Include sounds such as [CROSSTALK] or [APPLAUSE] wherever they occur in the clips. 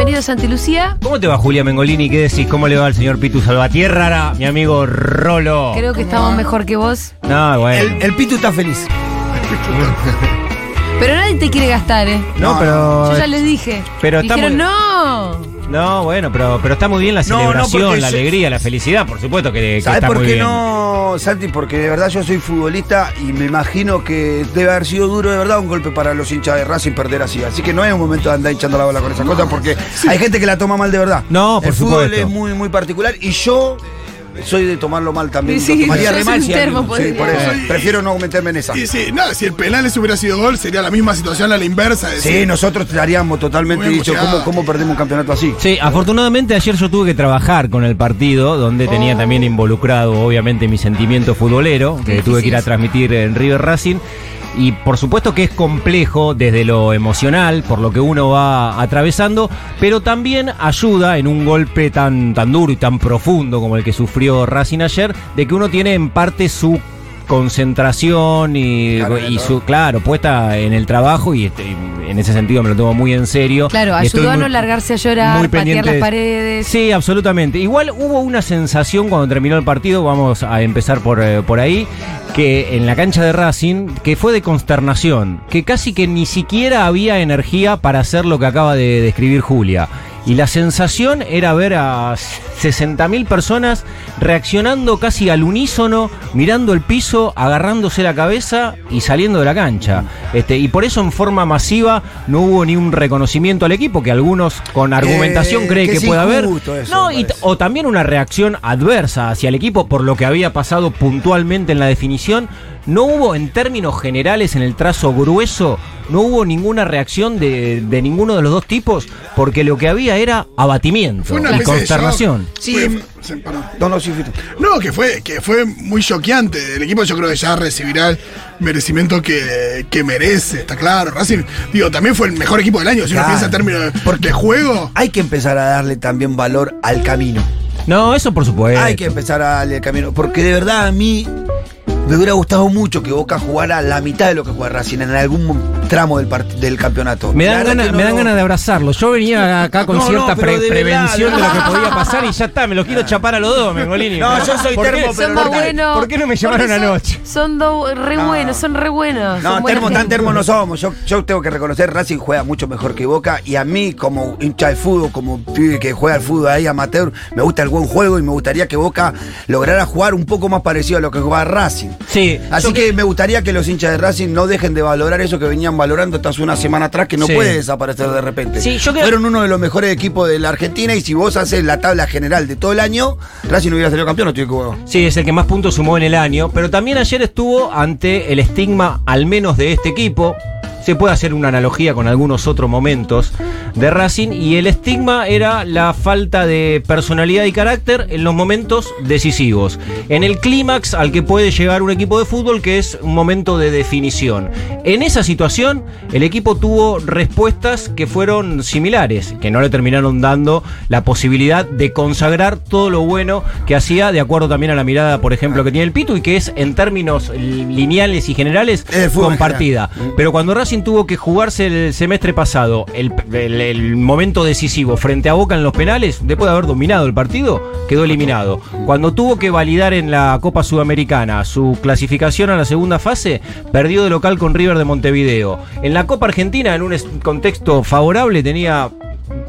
Bienvenido Santi Lucía. ¿Cómo te va, Julia Mengolini? ¿Qué decís? ¿Cómo le va al señor Pitu Salvatierra, mi amigo Rolo? Creo que estamos mejor que vos. No, bueno. El, el Pitu está feliz. Pero nadie te quiere gastar, ¿eh? no, pero. Yo ya les dije. Pero Dijeron, muy- no. No, bueno, pero, pero está muy bien la No, no, celebración, la yo- alegría, la felicidad, por supuesto que, que ¿Sabes está por muy qué bien. no, Santi? Porque de verdad yo soy futbolista y me imagino que debe haber sido duro de verdad un golpe para los hinchas de Racing perder así. Así que no es un momento de andar echando la bola con esas cosas porque hay gente que la toma mal de verdad. No, por El fútbol es muy, muy particular y yo soy de tomarlo mal también. Sí, lo tomaría sos re mal un si termo, alguien- sí, por eso. Sí. Prefiero no meterme en esa. Y sí, no, si el penal ese hubiera sido gol, sería la misma situación a la inversa. es Sí, decir, nosotros estaríamos totalmente Muy dicho. ¿cómo, ¿cómo perdemos un campeonato así? Sí, afortunadamente ayer yo tuve que trabajar con el partido, donde tenía también involucrado, obviamente, mi sentimiento futbolero, que tuve que ir a transmitir en River Racing. Y por supuesto que es complejo desde lo emocional, por lo que uno va atravesando, pero también ayuda en un golpe tan, tan duro y tan profundo como el que sufrió Racing ayer, de que uno tiene en parte su concentración y, Claro, y su, claro, puesta en el trabajo y este, en ese sentido me lo tomo muy en serio. Claro, Y ayudó a no largarse a llorar, muy patear pendiente las de- paredes. Sí, absolutamente. Igual hubo una sensación cuando terminó el partido, vamos a empezar por, eh, por ahí, que en la cancha de Racing, que fue de consternación, que casi que ni siquiera había energía para hacer lo que acaba de describir Julia. Y la sensación era ver a 60.000 personas reaccionando casi al unísono, mirando el piso, agarrándose la cabeza y saliendo de la cancha. Este, y por eso en forma masiva no hubo ni un reconocimiento al equipo, que algunos con argumentación Eh, creen que puede haber. eso, No, y- o también una reacción adversa hacia el equipo por lo que había pasado puntualmente en la definición. No hubo en términos generales en el trazo grueso, no hubo ninguna reacción de, de ninguno de los dos tipos, porque lo que había era abatimiento fue una y consternación. Fue- sí, perdón. No, no, sí, Fito. No, que fue, que fue muy choqueante. El equipo yo creo que ya recibirá el merecimiento que, que merece, está claro. Racing, digo, también fue el mejor equipo del año. Si Claro. uno piensa en términos de, Porque- de juego, Hay que empezar a darle también valor al camino. No, eso por supuesto. Hay que empezar a darle el camino. Porque de verdad a mí me hubiera gustado mucho que Boca jugara la mitad de lo que juega Racing en algún tramo del, del campeonato. Me dan, ganas, no me dan ganas de abrazarlo. Yo venía acá con No, cierta pre- de prevención de de lo que podía pasar y ya está, me lo quiero chapar a los dos, Mengolini. No, yo soy ¿Por qué? termo, pero. ¿Por qué no me llamaron anoche? Son do- re No. buenos, son re buenos. No, termo, tan termo no somos. Yo, yo tengo que reconocer, Racing juega mucho mejor que Boca. Y a mí, como hincha de fútbol, como pibe que juega al fútbol ahí amateur, me gusta el buen juego y me gustaría que Boca lograra jugar un poco más parecido a lo que juega Racing. Sí, Así que me gustaría que los hinchas de Racing no dejen de valorar eso que venían valorando hasta hace una semana atrás, que no Sí. puede desaparecer de repente. Sí, yo creo- Fueron uno de los mejores equipos de la Argentina y si vos haces la tabla general de todo el año, Racing no hubiera salido campeón, no estoy equivocado. Sí, es el que más puntos sumó en el año, pero también ayer estuvo ante el estigma, al menos de este equipo. Se puede hacer una analogía con algunos otros momentos de Racing y el estigma era la falta de personalidad y carácter en los momentos decisivos. En el clímax al que puede llegar un equipo de fútbol que es un momento de definición. En esa situación el equipo tuvo respuestas que fueron similares, que no le terminaron dando la posibilidad de consagrar todo lo bueno que hacía, de acuerdo también a la mirada, por ejemplo, que tiene el Pitu y que es en términos lineales y generales compartida. general. Pero cuando Racing tuvo que jugarse el semestre pasado el, el- momento decisivo frente a Boca en los penales, después de haber dominado el partido, quedó eliminado. Cuando tuvo que validar en la Copa Sudamericana su clasificación a la segunda fase, perdió de local con River de Montevideo. En la Copa Argentina, en un contexto favorable, tenía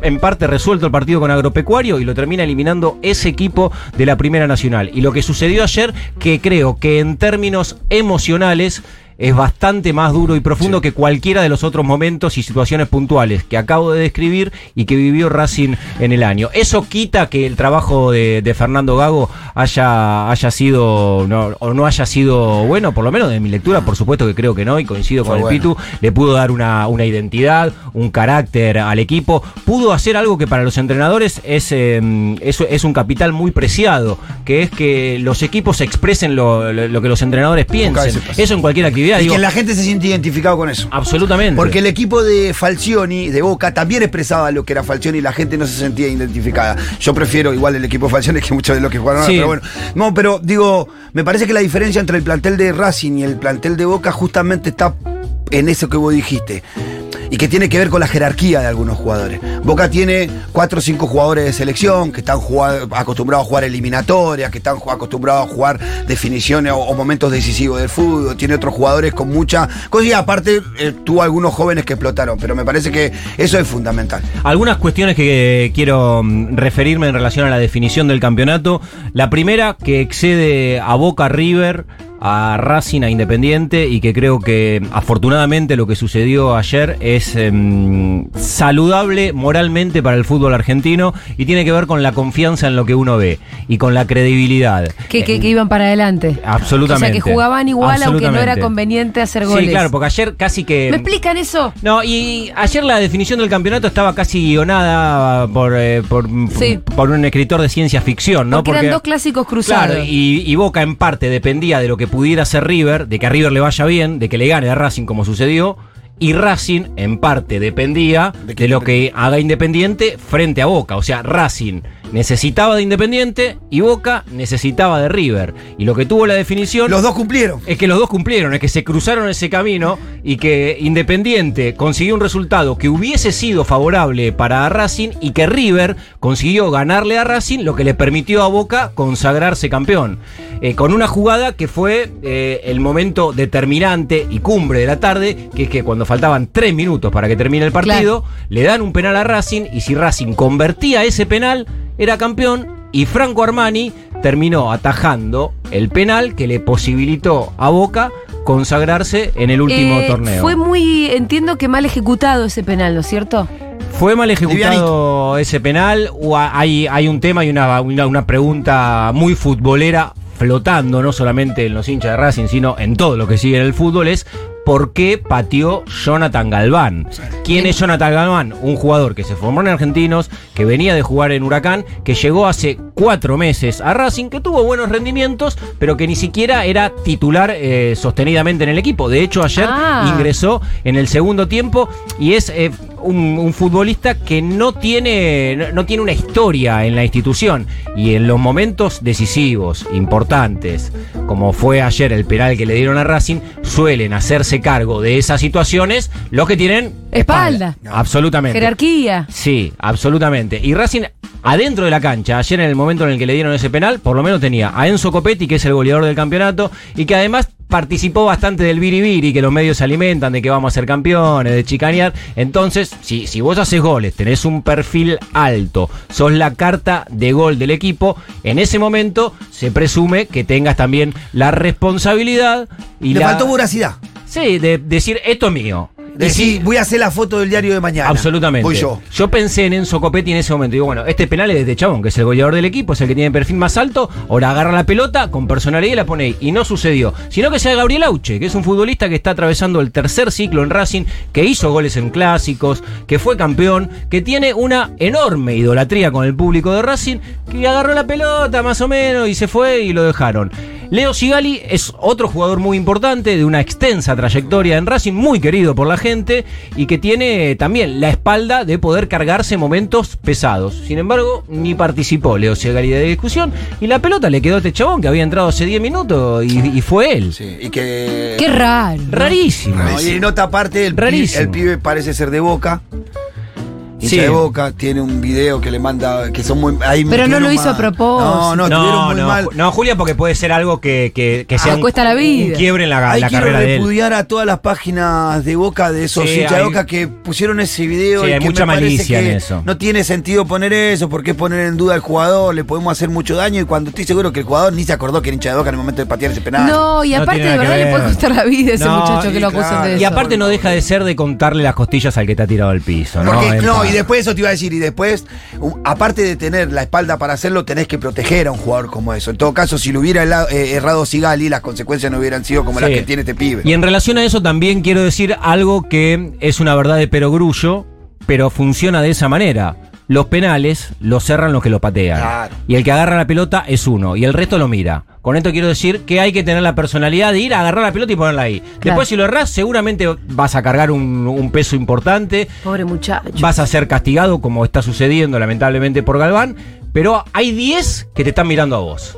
en parte resuelto el partido con Agropecuario y lo termina eliminando ese equipo de la Primera Nacional. Y lo que sucedió ayer, que creo que en términos emocionales es bastante más duro y profundo que cualquiera de los otros momentos y situaciones puntuales que acabo de describir y que vivió Racing en el año. Eso quita que el trabajo de, de Fernando Gago haya, haya sido no, o no haya sido bueno, por lo menos de mi lectura, por supuesto que creo que no, y coincido Fue con el. Pitu, le pudo dar una, una identidad, un carácter al equipo, pudo hacer algo que para los entrenadores es, eh, es, es un capital muy preciado, que es que los equipos expresen lo, lo- lo que los entrenadores piensen. Eso en cualquier actividad. Y digo, que la gente se siente identificado con eso. absolutamente. Porque el equipo de Falcioni, de Boca, también expresaba lo que era Falcioni y la gente no se sentía identificada. Yo prefiero igual el equipo de Falcioni que muchos de los que jugaron ahora, pero bueno. No, pero digo, me parece que la diferencia entre el plantel de Racing y el plantel de Boca justamente está en eso que vos dijiste. Y que tiene que ver con la jerarquía de algunos jugadores. Boca tiene cuatro o cinco jugadores de selección que están acostumbrados a jugar eliminatorias, que están acostumbrados a jugar definiciones o, momentos decisivos del fútbol. Tiene otros jugadores con mucha cosa y aparte eh, tuvo algunos jóvenes que explotaron. Pero me parece que eso es fundamental. Algunas cuestiones que quiero mm, referirme en relación a la definición del campeonato. La primera, que excede a Boca River, a Racing, a Independiente, y que creo que afortunadamente lo que sucedió ayer es em, saludable moralmente para el fútbol argentino y tiene que ver con la confianza en lo que uno ve y con la credibilidad. Que, que- que iban para adelante. Absolutamente. O sea, que jugaban igual aunque no era conveniente hacer goles. Sí, claro, porque ayer casi que... ¿Me explican eso? No, y ayer la definición del campeonato estaba casi guionada por, eh, por, Sí. por un escritor de ciencia ficción, ¿no? Porque, eran dos clásicos cruzados. Claro, y, y Boca en parte dependía de lo que pudiera hacer River, de que a River le vaya bien, de que le gane a Racing como sucedió. Y Racing en parte dependía ¿De lo que haga Independiente frente a Boca. O sea, Racing necesitaba de Independiente y Boca necesitaba de River. Y lo que tuvo la definición Los dos cumplieron. es que los dos cumplieron, es que se cruzaron ese camino y que Independiente consiguió un resultado que hubiese sido favorable para Racing y que River consiguió ganarle a Racing, lo que le permitió a Boca consagrarse campeón. Eh, con una jugada que fue eh, el momento determinante y cumbre de la tarde, que es que cuando faltaban tres minutos para que termine el partido, le dan un penal a Racing y si Racing convertía ese penal, era campeón y Franco Armani terminó atajando el penal que le posibilitó a Boca consagrarse en el último Eh, torneo. Fue muy, entiendo que mal ejecutado ese penal, ¿no es cierto? Fue mal ejecutado ese penal. o ha- hay, hay un tema y una, una, una pregunta muy futbolera flotando, no solamente en los hinchas de Racing, sino en todo lo que sigue en el fútbol, es ¿por qué pateó Jonathan Galván? ¿Quién es Jonathan Galván? Un jugador que se formó en Argentinos, que venía de jugar en Huracán, que llegó hace cuatro meses a Racing, que tuvo buenos rendimientos, pero que ni siquiera era titular eh, sostenidamente en el equipo. De hecho, ayer Ah. ingresó en el segundo tiempo y es eh, un, un futbolista que no tiene, no, no tiene una historia en la institución. Y en los momentos decisivos, importantes, como fue ayer el penal que le dieron a Racing, suelen hacerse cargo de esas situaciones los que tienen Espalda. Absolutamente. Jerarquía. Sí, absolutamente. Y Racing, adentro de la cancha, ayer en el momento en el que le dieron ese penal, por lo menos tenía a Enzo Copetti, que es el goleador del campeonato, y que además participó bastante del biribiri, que los medios se alimentan de que vamos a ser campeones, de chicanear. Entonces, si, si vos haces goles, tenés un perfil alto, sos la carta de gol del equipo, en ese momento se presume que tengas también la responsabilidad y Le la... faltó voracidad. Sí, de decir, esto es mío. Si- voy a hacer la foto del diario de mañana. Absolutamente. Voy yo. pensé en Enzo Copetti en ese momento. Digo, bueno, este penal es de este chabón, que es el goleador del equipo, es el que tiene el perfil más alto. Ahora agarra la pelota con personalidad y la pone ahí. Y no sucedió. Sino que sea Gabriel Auche, que es un futbolista que está atravesando el tercer ciclo en Racing, que hizo goles en clásicos, que fue campeón, que tiene una enorme idolatría con el público de Racing, que agarró la pelota más o menos y se fue y lo dejaron. Leo Sigali es otro jugador muy importante, de una extensa trayectoria en Racing, muy querido por la gente y que tiene también la espalda de poder cargarse momentos pesados. Sin embargo, ni participó Leo Sigali de discusión y la pelota le quedó a este chabón que había entrado hace 10 minutos y, y fue él. Sí, y que. Qué raro. Rarísimo. No, y nota aparte, el, pi- Rarísimo. el pibe parece ser de boca. Hincha Sí. de Boca, tiene un video que le manda, que son muy... ahí Pero no lo hizo a propósito. No, no, estuvieron No, muy no, mal. no, Julia, porque puede ser algo que, que, que sea Ah, un, cuesta la vida. un quiebre en la, Ahí la quiero carrera de él. repudiar a todas las páginas de Boca de esos Sí, hinchas de Boca que pusieron ese video Sí, y hay que mucha me malicia que en eso. no tiene sentido poner eso porque es poner en duda al jugador, le podemos hacer mucho daño y cuando estoy seguro que el jugador ni se acordó que era hincha de Boca en el momento de patear ese penal. No, y aparte de verdad le puede costar la vida a ese No, muchacho que lo acusan claro. de eso. Y aparte no deja de ser de contarle las costillas al que te ha tirado al piso, ¿no? No, y después eso te iba a decir, y después, aparte de tener la espalda para hacerlo, tenés que proteger a un jugador como eso. En todo caso, si lo hubiera eh, errado Sigali, las consecuencias no hubieran sido como las que tiene este pibe. Y en relación a eso también quiero decir algo que es una verdad de perogrullo, pero funciona de esa manera. Los penales los cerran los que lo patean. Claro. Y el que agarra la pelota es uno, y el resto lo mira. Con esto quiero decir que hay que tener la personalidad de ir a agarrar la pelota y ponerla ahí. Después, si lo errás, seguramente vas a cargar un, un peso importante. Pobre muchacho. Vas a ser castigado, como está sucediendo lamentablemente por Galván. Pero hay 10 que te están mirando a vos.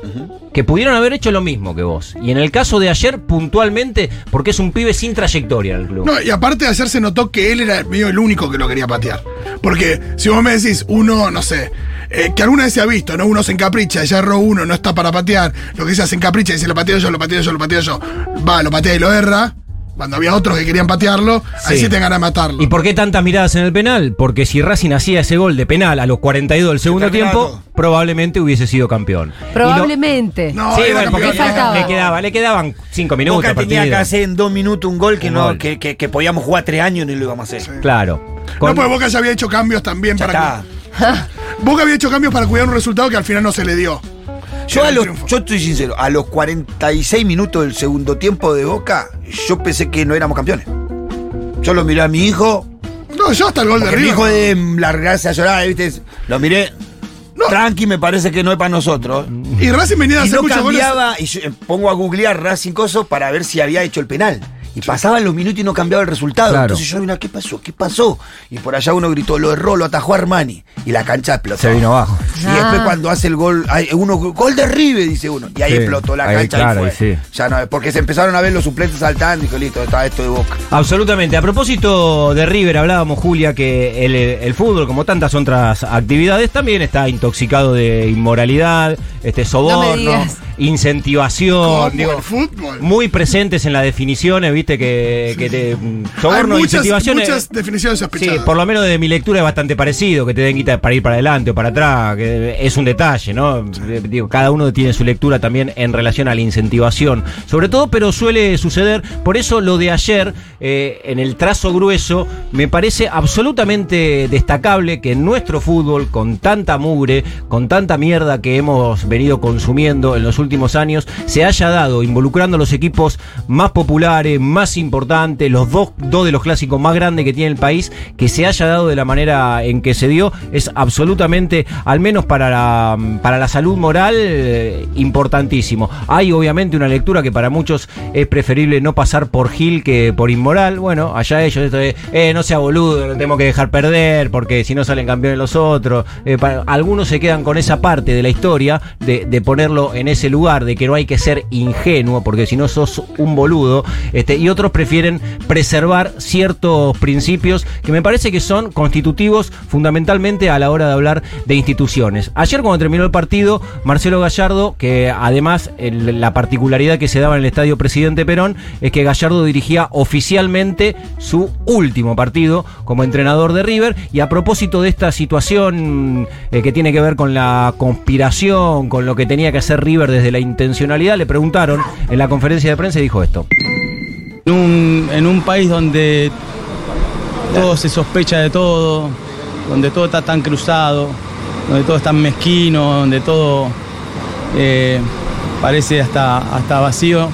Que pudieron haber hecho lo mismo que vos. Y en el caso de ayer, puntualmente, porque es un pibe sin trayectoria en el club. No, y aparte de ayer se notó que él era medio el único que lo quería patear. Porque si vos me decís, uno, no sé, eh, que alguna vez se ha visto, ¿no? Uno se encapricha, ya erró uno, no está para patear. Lo que sea, se encapricha y dice, lo pateo yo, lo pateo yo, lo pateo yo. Va, lo patea y lo erra. Cuando había otros que querían patearlo, ahí Sí. te ganas de matarlo. ¿Y por qué tantas miradas en el penal? Porque si Racing hacía ese gol de penal a los 42 del segundo tiempo, todo. probablemente hubiese sido campeón. Y lo- Probablemente. No, sí, bueno, porque le, quedaba, le quedaban 5 minutos. Boca tenía que hacer en dos minutos un gol que, Un no, gol. Que, que- que podíamos jugar tres años y no lo íbamos a hacer. Claro. No, porque Boca ya había hecho cambios también Ya para Boca había hecho cambios para cuidar un resultado que al final no se le dio. Yo, a los, estoy sincero, a los 46 minutos del segundo tiempo de Boca, yo pensé que no éramos campeones. Yo lo miré a mi hijo, No, yo hasta el gol de porque mi River. hijo de largarse a llorar, ¿viste? Lo miré. No. Tranqui, me parece que no es para nosotros. Y Racing venía a Y hacer no muchos goles. cambiaba, y yo eh, pongo a googlear Racing Coso para ver si había hecho el penal. Y pasaban los minutos y no cambiaba el resultado. Claro. Entonces yo, mira, ¿qué pasó? ¿Qué pasó? Y por allá uno gritó, lo erró, lo atajó Armani. Y la cancha explotó. Se vino abajo. Y Ah. después cuando hace el gol, hay uno, gol de River, dice uno. Y ahí Sí, explotó la ahí, cancha claro, y ahí fue. sí. Ya no, porque se empezaron a ver los suplentes saltando y dijo, listo, está esto de boca. Absolutamente. A propósito de River, hablábamos, Julia, que el, el fútbol, como tantas otras actividades, también está intoxicado de inmoralidad, este soborno, incentivación. Como digo, el fútbol. muy presentes en las definiciones, viste, que, que te. mm, Hay Soborno, muchas, incentivación. muchas definiciones Sí, sospechadas. por lo menos de mi lectura es bastante parecido, que te den guita para ir para adelante o para atrás, que es un detalle, ¿no? Eh, Digo, cada uno tiene su lectura también en relación a la incentivación, sobre todo, pero suele suceder. Por eso lo de ayer, eh, en el trazo grueso, me parece absolutamente destacable que en nuestro fútbol, con tanta mugre, con tanta mierda que hemos venido consumiendo en los últimos años, se haya dado, involucrando a los equipos más populares, más importantes, los dos, dos de los clásicos más grandes que tiene el país, que se haya dado de la manera en que se dio, es absolutamente, al menos para la, para la salud moral, eh, importantísimo. Hay obviamente una lectura que para muchos es preferible no pasar por Gil que por inmoral. Bueno, allá ellos, esto de, eh, no sea boludo, no tenemos que dejar perder, porque si no salen campeones los otros. Eh, algunos se quedan con esa parte de la historia, de, de ponerlo en ese lugar, de que no hay que ser ingenuo, porque si no sos un boludo, este, y otros prefieren preservar ciertos principios que me parece que son constitutivos fundamentalmente a la hora de hablar de instituciones. Ayer cuando terminó el partido, Marcelo Gallardo, que además la particularidad que se daba en el Estadio Presidente Perón es que Gallardo dirigía oficialmente su último partido como entrenador de River y a propósito de esta situación eh, que tiene que ver con la conspiración, con lo que tenía que hacer River desde la intencionalidad, le preguntaron en la conferencia de prensa y dijo esto. En un, en un país donde todo se sospecha de todo, donde todo está tan cruzado, donde todo es tan mezquino, donde todo eh, parece hasta, hasta vacío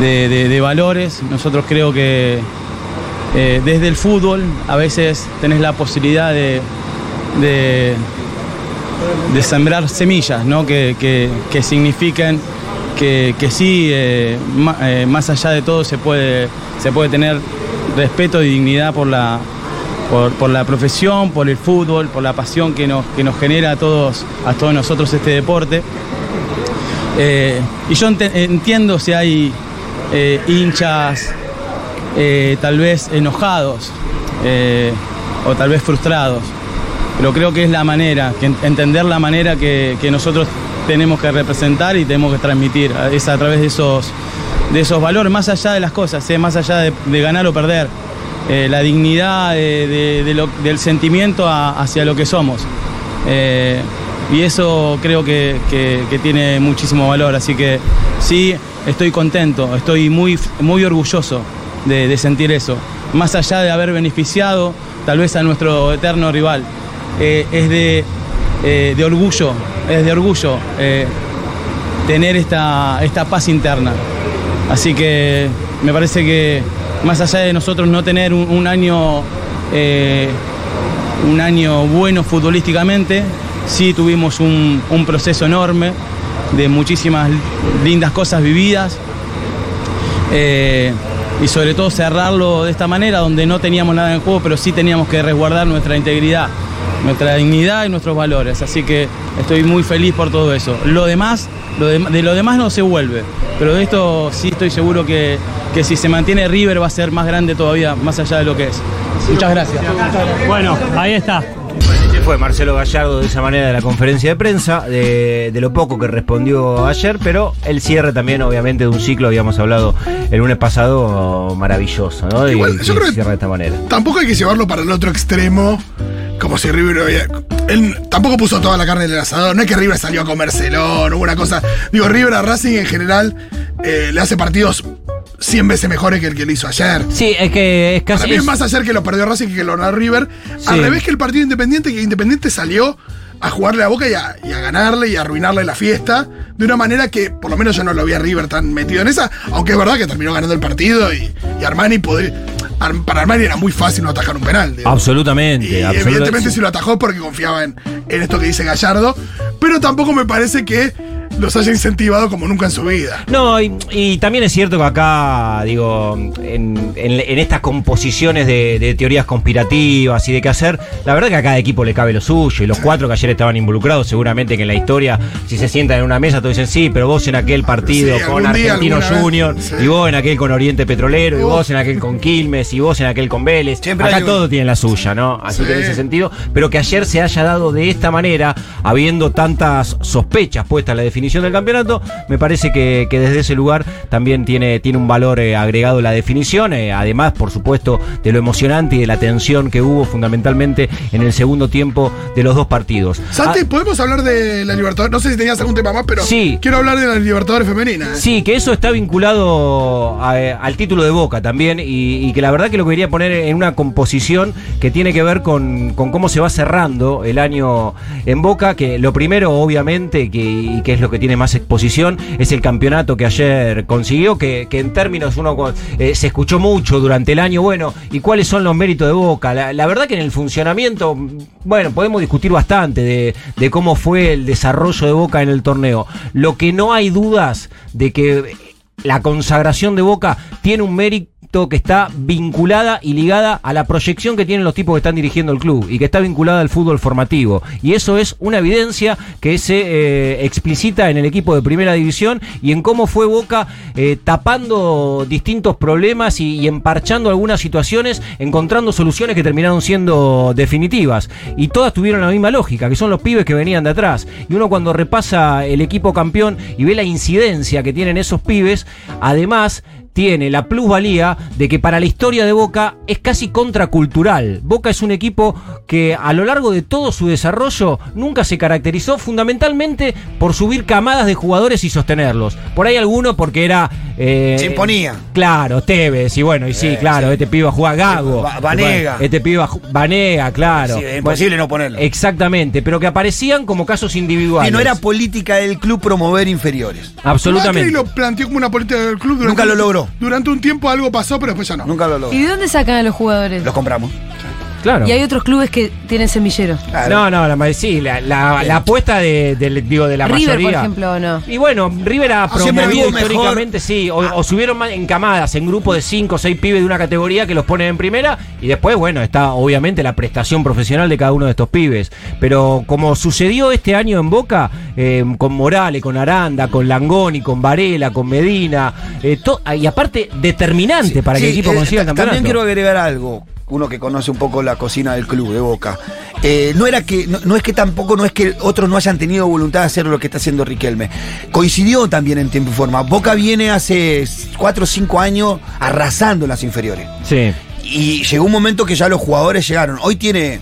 de, de- de valores, nosotros creo que eh, desde el fútbol a veces tenés la posibilidad de, de, de sembrar semillas, ¿no? que, que, que signifiquen que, sí, eh, ma- eh, más allá de todo se puede, se puede tener respeto y dignidad por la, por, por la profesión, por el fútbol, por la pasión que nos, que nos genera a todos, a todos nosotros este deporte. Eh, y yo entiendo si hay hinchas tal vez enojados o tal vez frustrados, pero creo que es la manera, entender la manera que, que nosotros tenemos que representar y tenemos que transmitir, es a través de esos, de esos valores, más allá de las cosas, ¿eh? más allá de, ganar o perder, eh, la dignidad lo- del sentimiento hacia lo que somos. Eh, y eso creo que, tiene muchísimo valor, así que sí, estoy contento, estoy muy, muy orgulloso de, sentir eso, más allá de haber beneficiado tal vez a nuestro eterno rival. Eh, es de, eh, de orgullo, es de orgullo eh, tener esta, esta paz interna. Así que me parece que más allá de nosotros no tener un, año eh, un año bueno futbolísticamente, sí tuvimos un, un proceso enorme de muchísimas lindas cosas vividas eh, y sobre todo cerrarlo de esta manera donde no teníamos nada en juego, pero sí teníamos que resguardar nuestra integridad, nuestra dignidad y nuestros valores. Así que estoy muy feliz por todo eso. Lo demás, lo de, de lo demás no se vuelve, pero de esto sí estoy seguro que, que si se mantiene River va a ser más grande todavía, más allá de lo que es. Muchas gracias. Bueno, ahí está. Fue Marcelo Gallardo de esa manera de la conferencia de prensa, de, de lo poco que respondió ayer, pero el cierre también, obviamente, de un ciclo, habíamos hablado el lunes pasado, maravilloso, ¿no? Igual, y, yo y creo que- cierra de esta manera. Tampoco hay que llevarlo para el otro extremo, como si River hubiera- Él tampoco puso toda la carne en el asador. No es que River salió a comérselo, no hubo una cosa. Digo, River a Racing en general eh, le hace partidos 100 veces mejores que el que le hizo ayer. Sí, es que es Para casi. mí es más ayer que lo perdió Racing que que lo ganó River. Al revés que el partido Independiente, que Independiente salió a jugarle a Boca y a, y a ganarle y a arruinarle la fiesta de una manera que por lo menos yo no lo vi a River tan metido en esa, aunque es verdad que terminó ganando el partido y, y Armani podría- para Armani era muy fácil no atajar un penal. digo. Absolutamente, Y absolutamente. evidentemente sí lo atajó porque confiaba en, en esto que dice Gallardo, pero tampoco me parece que los haya incentivado como nunca en su vida. No, y, y también es cierto que acá, digo, en, en- en estas composiciones de, de teorías conspirativas y de qué hacer, la verdad que a cada equipo le cabe lo suyo. Y los cuatro que ayer estaban involucrados, seguramente que en la historia, si se sientan en una mesa, todos dicen, sí, pero vos en aquel partido Sí, con Argentino vez, Junior, sí. y vos en aquel con Oriente Petrolero, y vos en aquel con Quilmes, y vos en aquel con Vélez. Siempre acá un- todo tiene la suya, ¿no? Así que en ese sentido, pero que ayer se haya dado de esta manera, habiendo tantas sospechas puestas en la definición del campeonato, me parece que, que desde ese lugar también tiene, tiene un valor eh, agregado la definición, eh, además, por supuesto, de lo emocionante y de la tensión que hubo fundamentalmente en el segundo tiempo de los dos partidos. Santi, Ah, ¿podemos hablar de la Libertadores? No sé si tenías algún tema más, pero Sí. quiero hablar de la Libertadores femenina. Sí, que eso está vinculado a- al título de Boca también y, y que la verdad que lo quería poner en una composición que tiene que ver con, con cómo se va cerrando el año en Boca, que lo primero obviamente, que, y que es lo que tiene más exposición, es el campeonato que ayer consiguió, que, en términos uno eh, se escuchó mucho durante el año, bueno, y cuáles son los méritos de Boca. La, verdad que en el funcionamiento, bueno, podemos discutir bastante de cómo fue el desarrollo de Boca en el torneo. Lo que no hay dudas de que la consagración de Boca tiene un mérito que está vinculada y ligada a la proyección que tienen los tipos que están dirigiendo el club y que está vinculada al fútbol formativo. Y eso es una evidencia que se eh, explicita en el equipo de primera división y en cómo fue Boca eh, tapando distintos problemas y, y emparchando algunas situaciones, encontrando soluciones que terminaron siendo definitivas. Y todas tuvieron la misma lógica, que son los pibes que venían de atrás. Y uno cuando repasa el equipo campeón y ve la incidencia que tienen esos pibes, además tiene la plusvalía de que para la historia de Boca es casi contracultural. Boca es un equipo que a lo largo de todo su desarrollo nunca se caracterizó fundamentalmente por subir camadas de jugadores y sostenerlos. Por ahí alguno porque era... eh, Se imponía. Claro, Tevez, y bueno, y sí, Eh, claro, sí. este pibe va a jugar Gago. Va- Vanega. Este pibe va a ju- Vanega, claro. Sí, es imposible no ponerlo. Exactamente, pero que aparecían como casos individuales. Y no era política del club promover inferiores. Absolutamente. Lo planteó como una política del club. Nunca lo logró. Durante un tiempo algo pasó, pero después ya no. Nunca lo ¿Y logró. de dónde sacan a los jugadores? Los compramos. Claro. Y hay otros clubes que tienen semilleros. Claro. No, no, la, sí, la, la- la apuesta de, digo, de la River, mayoría. por ejemplo, ¿o no? Y bueno, River ha siempre promovido tuvo mejor- históricamente, sí, o, o subieron en camadas, en grupos de 5 o 6 pibes de una categoría que los ponen en primera, y después, bueno, está obviamente la prestación profesional de cada uno de estos pibes. Pero como sucedió este año en Boca, eh, con Morales, con Aranda, con Langoni, con Varela, con Medina, eh, to- y aparte determinante para que el equipo eh, consiga el campeonato. También quiero agregar algo. Uno que conoce un poco la cocina del club de Boca. Eh, no era que, no, no es que tampoco, no es que otros no hayan tenido voluntad de hacer lo que está haciendo Riquelme. Coincidió también en tiempo y forma. Boca viene hace 4 o 5 años arrasando en las inferiores. Sí. Y llegó un momento que ya los jugadores llegaron. Hoy tiene.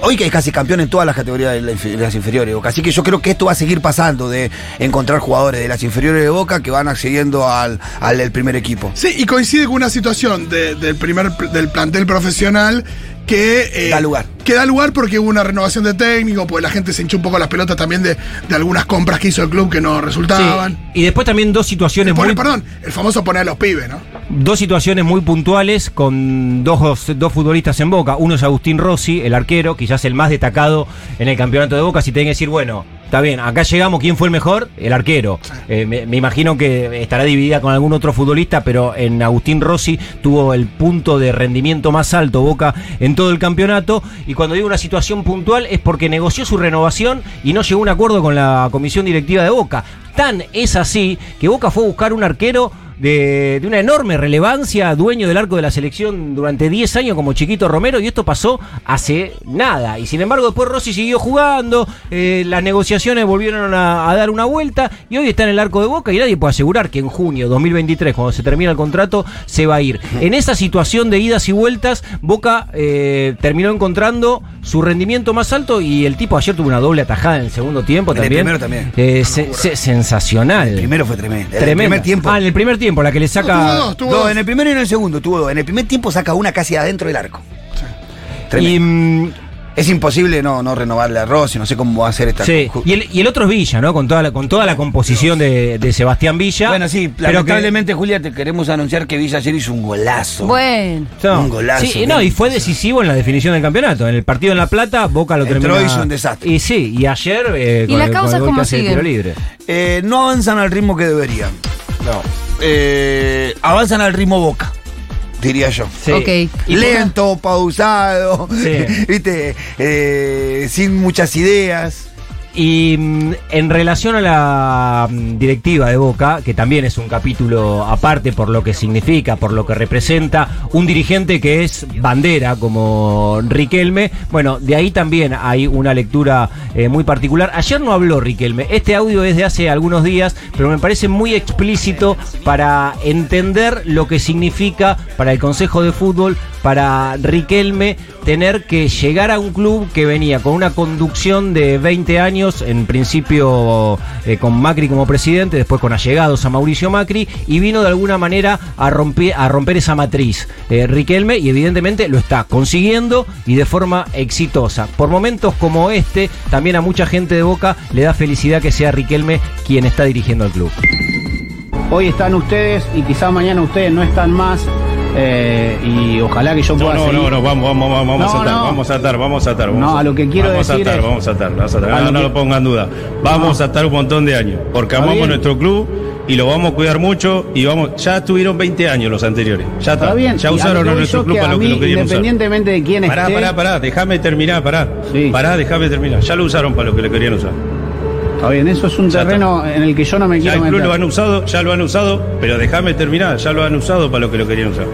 Hoy que es casi campeón en todas las categorías de las inferiores de Boca. Así que yo creo que esto va a seguir pasando de encontrar jugadores de las inferiores de Boca que van accediendo al, al primer equipo. Sí, y coincide con una situación de- del primer del plantel profesional que. eh, Da lugar. Que da lugar porque hubo una renovación de técnico, porque la gente se hinchó un poco las pelotas también de, de algunas compras que hizo el club que no resultaban. Sí. Y después también dos situaciones muy perdón, el famoso poner a los pibes, ¿no? dos situaciones muy puntuales con dos, dos futbolistas en Boca. Uno es Agustín Rossi, el arquero, quizás el más destacado en el campeonato de Boca. Si tienen que decir, bueno, está bien, acá llegamos, ¿quién fue el mejor? El arquero. Eh, me, me imagino que estará dividida con algún otro futbolista, pero en Agustín Rossi tuvo el punto de rendimiento más alto Boca en todo el campeonato. Y cuando digo una situación puntual es porque negoció su renovación y no llegó a un acuerdo con la comisión directiva de Boca. Tan es así que Boca fue a buscar un arquero de, de una enorme relevancia, dueño del arco de la selección durante 10 años como Chiquito Romero, y esto pasó hace nada. Y sin embargo, después Rossi siguió jugando, eh, las negociaciones volvieron a, a dar una vuelta, y hoy está en el arco de boca, y nadie puede asegurar que en junio 2023, cuando se termina el contrato, se va a ir. En esa situación de idas y vueltas, Boca eh, terminó encontrando su rendimiento más alto, y el tipo ayer tuvo una doble atajada en el segundo tiempo En el también. primero también. Eh, se- se- sensacional. El primero fue tremendo. En el primer tiempo. Ah, en el primer tiempo, la que le saca. No, tuvo dos, tuvo Dos, dos. en el primero y en el segundo tuvo dos. En el primer tiempo saca una casi adentro del arco. y, mm, es imposible no, no renovarle a Rossi, no sé cómo va a ser esta. sí, y el, y el otro es Villa, ¿no? Con toda la, con toda la composición de, de Sebastián Villa. Bueno, sí, pero que- lamentablemente, Julia, te queremos anunciar que Villa ayer hizo un golazo. Bueno. No, un golazo, Sí, no, y fue decisivo en la definición del campeonato. En el partido en La Plata, Boca lo terminó. y hizo un desastre. Y sí, y ayer. eh, ¿Y con las el- con causas cómo siguen? tiro libre. Eh, no avanzan al ritmo que deberían. No. Eh, avanzan al ritmo Boca, diría yo. Sí. Ok. Y Lento, pausado, Sí. [LAUGHS] viste, Eh, sin muchas ideas. Y mm, en relación a la mm, directiva de Boca, que también es un capítulo aparte por lo que significa, por lo que representa, un dirigente que es bandera como Riquelme, bueno, de ahí también hay una lectura eh, muy particular. Ayer no habló Riquelme, este audio es de hace algunos días, pero me parece muy explícito para entender lo que significa para el Consejo de Fútbol, para Riquelme, tener que llegar a un club que venía con una conducción de 20 años, en principio eh, con Macri como presidente, después con allegados a Mauricio Macri, y vino de alguna manera a romper, esa matriz. eh, Riquelme, y evidentemente lo está consiguiendo y de forma exitosa. Por momentos como este, también a mucha gente de Boca le da felicidad que sea Riquelme quien está dirigiendo al club. Hoy están ustedes y quizá mañana ustedes no están más eh, y ojalá que yo No, pueda no, seguir. no, no, vamos, vamos, vamos, vamos No, a atar, no. vamos a atar, vamos a atar. Vamos No, a lo que quiero vamos decir a atar, es- vamos a atar, vamos a atar. A No, lo no que- lo pongan duda. Vamos No. a atar un montón de años, porque Está amamos bien. nuestro club y lo vamos a cuidar mucho y vamos, ya estuvieron 20 años los anteriores. Ya está. Está bien. Ya usaron a nuestro club que para lo que lo querían usar. Independientemente de quién Pará, esté. pará, pará, déjame terminar, pará. Sí. Pará, déjame terminar. Ya lo usaron para lo que le querían usar. Está bien, eso es un Ya terreno en el que yo no me Ya quiero el club meter. lo han usado, ya lo han usado, pero déjame terminar, ya lo han usado para lo que lo querían usar.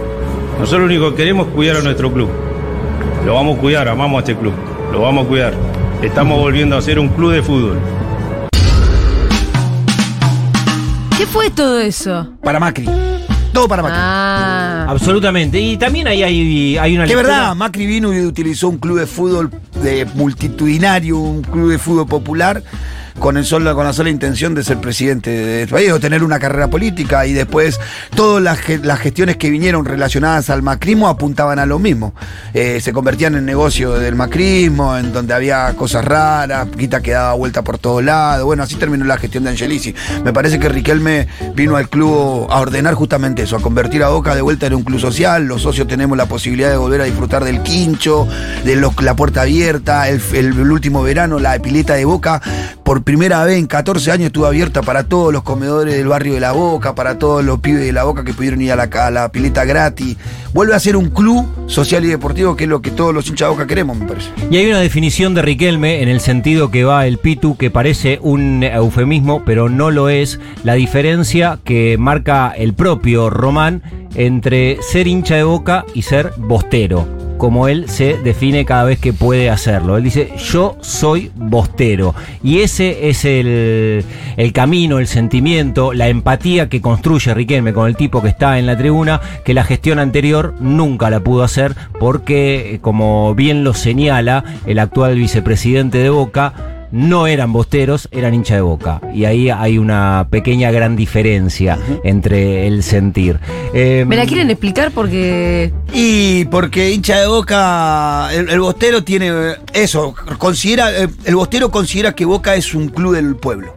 Nosotros lo único que queremos es cuidar a nuestro club. Lo vamos a cuidar, amamos a este club. Lo vamos a cuidar. Estamos volviendo a ser un club de fútbol. ¿Qué fue todo eso? Para Macri. Todo para Macri. Ah. Absolutamente. Y también ahí hay, hay una Que verdad, Macri vino y utilizó un club de fútbol de multitudinario, un club de fútbol popular, con, el solo, con la sola intención de ser presidente de este país o tener una carrera política. Y después todas las, las gestiones que vinieron relacionadas al macrismo apuntaban a lo mismo. Eh, se convertían en negocio del macrismo, en donde había cosas raras, quita que daba vuelta por todos lados. Bueno, así terminó la gestión de Angelici. Me parece que Riquelme vino al club a ordenar justamente eso, a convertir a Boca de vuelta en un club social. Los socios tenemos la posibilidad de volver a disfrutar del quincho, de los- la puerta abierta, el, el- el último verano, la pileta de Boca. Por primera vez en 14 años estuvo abierta para todos los comedores del barrio de La Boca, para todos los pibes de La Boca que pudieron ir a la, a la pileta gratis. Vuelve a ser un club social y deportivo que es lo que todos los hinchas de Boca queremos, me parece. Y hay una definición de Riquelme en el sentido que va el Pitu, que parece un eufemismo, pero no lo es. La diferencia que marca el propio Román entre ser hincha de boca y ser bostero, como él se define cada vez que puede hacerlo. Él dice, yo soy bostero. Y ese es el, el camino, el sentimiento, la empatía que construye Riquelme con el tipo que está en la tribuna, que la gestión anterior nunca la pudo hacer porque, como bien lo señala el actual vicepresidente de Boca, no eran bosteros, eran hincha de boca. Y ahí hay una pequeña gran diferencia entre el sentir. Eh, ¿Me la quieren explicar? Porque. Y porque hincha de boca, el, el bostero tiene eh, eso, considera, eh, el bostero considera que Boca es un club del pueblo.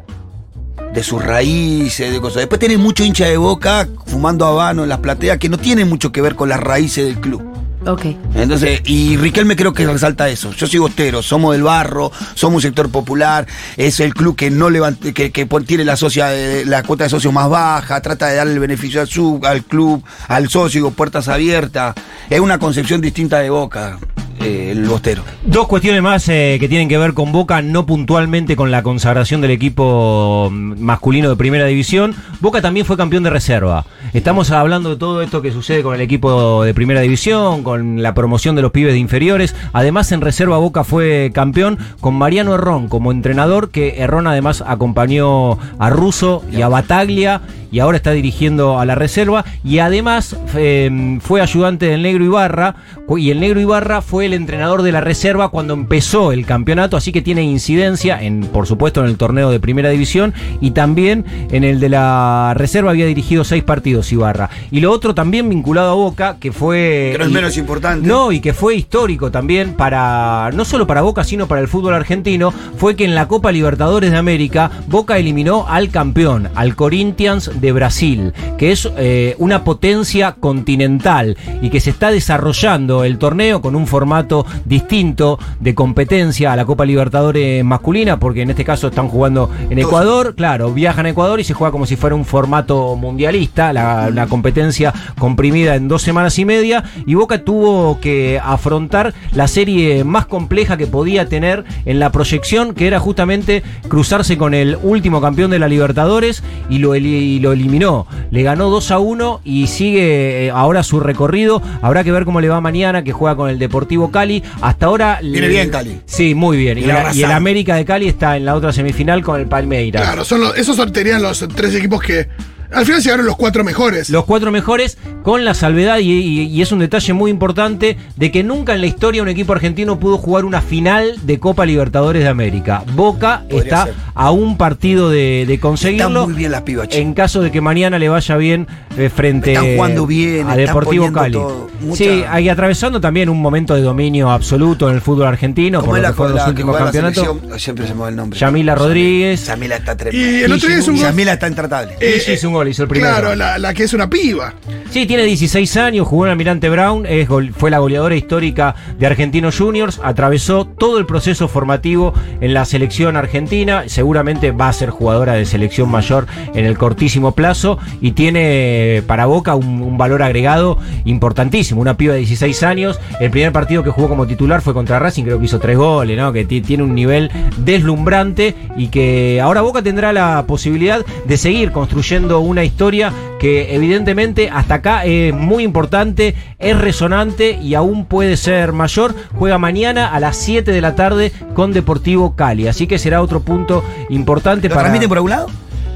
De sus raíces, de cosas. Después tiene mucho hincha de boca fumando habano en las plateas que no tiene mucho que ver con las raíces del club. Ok. Entonces, y Riquelme creo que resalta eso. Yo soy bostero, somos del barro, somos un sector popular, es el club que no levanta, que, que tiene la socia, de- la cuota de socios más baja, trata de darle el beneficio al sub, al club, al socio, puertas abiertas. Es una concepción distinta de Boca, eh, el bostero. Dos cuestiones más eh, que tienen que ver con Boca, no puntualmente con la consagración del equipo mm, masculino de primera división. Boca también fue campeón de reserva. Estamos hablando de todo esto que sucede con el equipo de primera división, con la promoción de los pibes de inferiores. Además, en reserva Boca fue campeón con Mariano Herrón como entrenador, que Herrón además acompañó a Russo y a Bataglia y ahora está dirigiendo a la reserva y además eh, fue ayudante del Negro Ibarra y el Negro Ibarra fue el entrenador de la reserva cuando empezó el campeonato, así que tiene incidencia en por supuesto en el torneo de Primera División y también en el de la reserva había dirigido seis partidos Ibarra. Y lo otro también vinculado a Boca que fue Que no es menos importante. no, y que fue histórico también para, no solo para Boca, sino para el fútbol argentino, fue que en la Copa Libertadores de América, Boca eliminó al campeón, al Corinthians de Brasil, que es eh, una potencia continental y que se está desarrollando el torneo con un formato distinto de competencia a la Copa Libertadores masculina, porque en este caso están jugando en Ecuador, claro, viajan a Ecuador y se juega como si fuera un formato mundialista, la, la competencia comprimida en dos semanas y media, y Boca tuvo que afrontar la serie más compleja que podía tener en la proyección, que era justamente cruzarse con el último campeón de la Libertadores y lo, eli- y lo eliminó. Le ganó 2 a 1 y sigue eh, ahora su recorrido. Habrá que ver cómo le va mañana, que juega con el Deportivo Cali. Hasta ahora... Viene le- bien Cali. Sí, muy bien. Y, Viene la- y el. América de Cali está en la otra semifinal con el Palmeiras. Claro, son los- esos serían los tres equipos que al final llegaron los cuatro mejores. Los cuatro mejores, con la salvedad, y, y- y es un detalle muy importante, de que nunca en la historia un equipo argentino pudo jugar una final de Copa Libertadores de América. Boca Podría está ser. a un partido de, de conseguirlo. Están muy bien las pibas. En caso de que mañana le vaya bien eh, frente Están jugando bien, a Deportivo Cali. todo, mucha- Sí, ahí atravesando también un momento de dominio absoluto en el fútbol argentino, Como por lo que fueron los últimos campeonatos. siempre se me va el nombre. Yamila Rodríguez. Yamila está tremenda. Y el otro día es un gol. Yamila está intratable. Eh, un gol, hizo el primero. Claro, la, la que es una piba. Sí, tiene 16 años, jugó en Almirante Brown, es gol- fue la goleadora histórica de Argentinos Juniors, atravesó todo el proceso formativo en la selección argentina, seguramente va a ser jugadora de selección mayor en el cortísimo plazo y tiene para Boca un, un valor agregado importantísimo, una piba de 16 años, el primer partido que jugó como titular fue contra Racing, creo que hizo tres goles, ¿no? que ti- tiene un nivel deslumbrante y que ahora Boca tendrá la posibilidad de seguir construyendo una historia que evidentemente hasta acá es muy importante, es resonante y aún puede ser mayor. Juega mañana a las 7 de la tarde con Deportivo Cali, así que será otro punto importante ¿Lo para... transmiten por algún lado?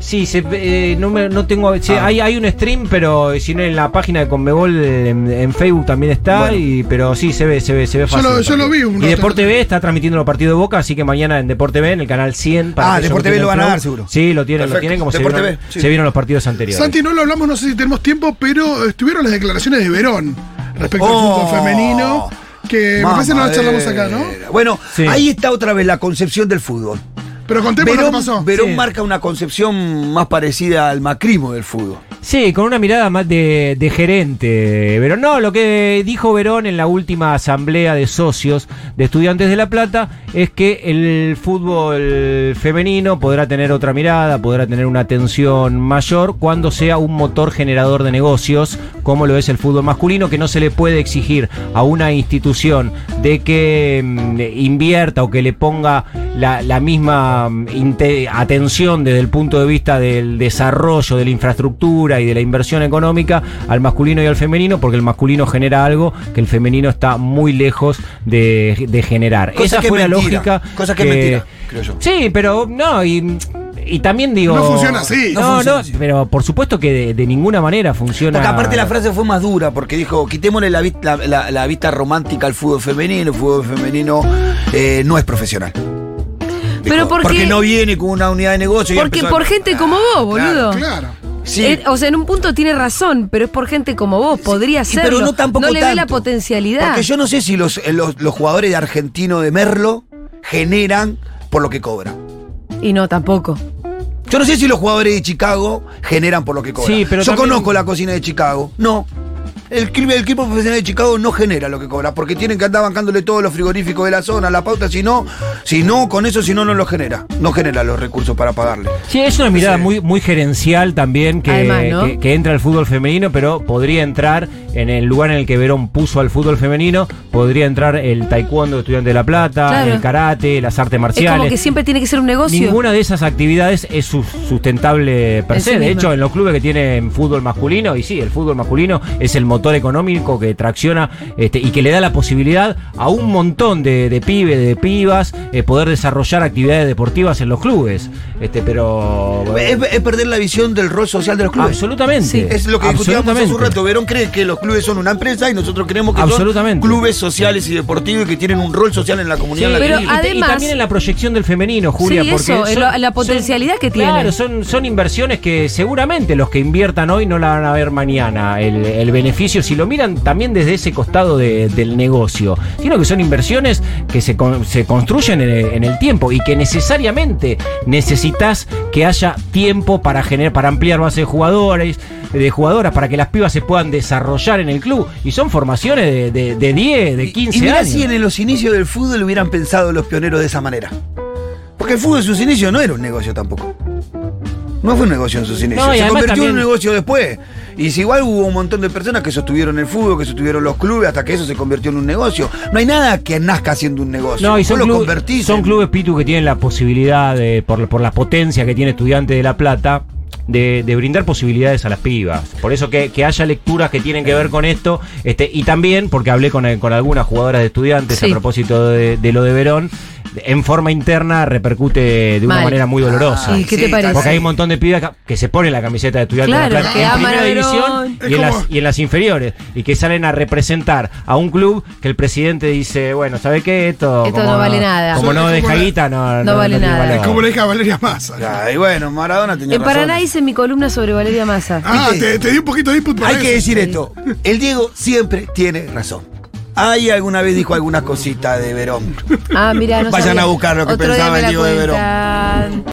Sí, se, eh, no, me- no tengo. sí, Ah. hay, hay un stream, pero si no en la página de Conmebol en, en Facebook también está. Bueno. y, pero sí, se ve, se ve, se ve Yo fácil. lo- yo lo vi un Y. Deporte B está transmitiendo los partidos de Boca, así que mañana en Deporte B, en el canal 100. Ah, aquellos Deporte B lo van a dar, seguro. Sí, lo tienen, lo tienen como se vieron, B, sí. se vieron los partidos anteriores. Santi, no lo hablamos, no sé si tenemos tiempo, pero estuvieron las declaraciones de Verón respecto Oh. al fútbol femenino, que me parece no las charlamos acá, ¿no? Bueno, Sí. ahí está otra vez la concepción del fútbol. Pero contemos lo que Verón, pasó. Verón Sí. marca una concepción más parecida al macrismo del fútbol. Sí, con una mirada más de, de gerente. Pero no, lo que dijo Verón en la última asamblea de socios de Estudiantes de La Plata es que el fútbol femenino podrá tener otra mirada, podrá tener una atención mayor cuando sea un motor generador de negocios como lo es el fútbol masculino, que no se le puede exigir a una institución de que mm, invierta o que le ponga la, la misma inte- atención desde el punto de vista del desarrollo, de la infraestructura y de la inversión económica al masculino y al femenino, porque el masculino genera algo que el femenino está muy lejos de, de generar. Cosa Esa que fue la lógica. cosa que es mentira, creo yo. Sí, pero no, y, y también digo. No funciona así. No No, no, funciona así. pero por supuesto que de, de ninguna manera funciona. Porque aparte la frase fue más dura, porque dijo, quitémosle la, vis- la- la- la vista romántica al fútbol femenino, el fútbol femenino eh, no es profesional. Pero porque- porque no viene con una unidad de negocio. y Porque a- por gente como vos, boludo. Claro. Sí. Eh, o sea, en un punto tiene razón, pero es por gente como vos, podría ser. pero no tampoco le ve la tanto. potencialidad. Porque yo no sé si los, eh, los, los jugadores de argentino de Merlo generan por lo que cobran. Y no, tampoco. Yo no sé si los jugadores de Chicago generan por lo que cobran. Sí, pero Yo también- conozco la cocina de Chicago. No. El, equipo- el equipo profesional de Chicago no genera lo que cobra, porque tienen que andar bancándole todos los frigoríficos de la zona, la pauta, si no, si no, con eso si no, no lo genera. No genera los recursos para pagarle. Sí, es una mirada muy, muy gerencial también que, Además, ¿no? que, que entra al fútbol femenino, pero podría entrar en el lugar en el que Verón puso al fútbol femenino, podría entrar el taekwondo de Estudiante de La Plata, Claro. el karate, las artes Es como marciales. que siempre tiene que ser un negocio. Ninguna de esas actividades es sus- sustentable per se. sí de hecho, en los clubes que tienen fútbol masculino, y sí, el fútbol masculino es el motor económico que tracciona este, y que le da la posibilidad a un montón de, de pibes, de pibas, eh, poder desarrollar actividades deportivas en los clubes. Este, pero. Es, es perder la visión del rol social de los clubes. Absolutamente. Sí. Es lo que discutíamos hace un rato. Verón cree que los clubes son una empresa y nosotros creemos que Absolutamente. son clubes sociales y deportivos y que tienen un rol social en la comunidad. en la pero que y, además- también en la proyección del femenino, Julia, Sí, porque eso, la potencialidad que tiene. Claro, son, son inversiones que seguramente los que inviertan hoy no la van a ver mañana, el, el beneficio, si lo miran también desde ese costado de- del negocio, sino que son inversiones que se, con- se construyen en el, en el tiempo y que necesariamente necesitas que haya tiempo para generar, para ampliar base de jugadores, de jugadoras, para que las pibas se puedan desarrollar en el club. Y son formaciones de, de, de 10, de 15 y mirá años. si en los inicios del fútbol hubieran pensado los pioneros de esa manera. Porque el fútbol en sus inicios no era un negocio tampoco. No fue un negocio en sus inicios. No, y Se convirtió en un negocio después. Y si igual hubo un montón de personas que sostuvieron el fútbol, que sostuvieron los clubes, hasta que eso se convirtió en un negocio. No hay nada que nazca siendo un negocio. No, y son, lo club- son en- clubes Pitu que tienen la posibilidad, de, por, por la potencia que tiene Estudiante de La Plata, de, de brindar posibilidades a las pibas. Por eso que, que haya lecturas que tienen que ver con esto, este, y también porque hablé con, con algunas jugadoras de estudiantes Sí. a propósito de, de lo de Verón, en forma interna repercute de una Mal. manera muy dolorosa. ¿Y qué te Sí, parece? Porque hay un montón de pibas que- se ponen la camiseta de estudiantes Claro, de La Plata que en primera división y en, las, y en las inferiores y que salen a representar a un club que el presidente dice, bueno, ¿sabe qué? Esto, Esto como no vale nada. Como no deja guita, no, No vale nada. valor. Es como le dije a Valeria Massa. Ay, bueno, Maradona tenía En razón. Paraná hice mi columna sobre Valeria Massa. Ah, te, te di un poquito de input para Hay eso. que decir esto. El Diego siempre tiene razón. Ahí alguna vez dijo algunas cositas de Verón. Ah, mira, no Vayan sabía. a buscar lo que Otro pensaba el Diego de Verón.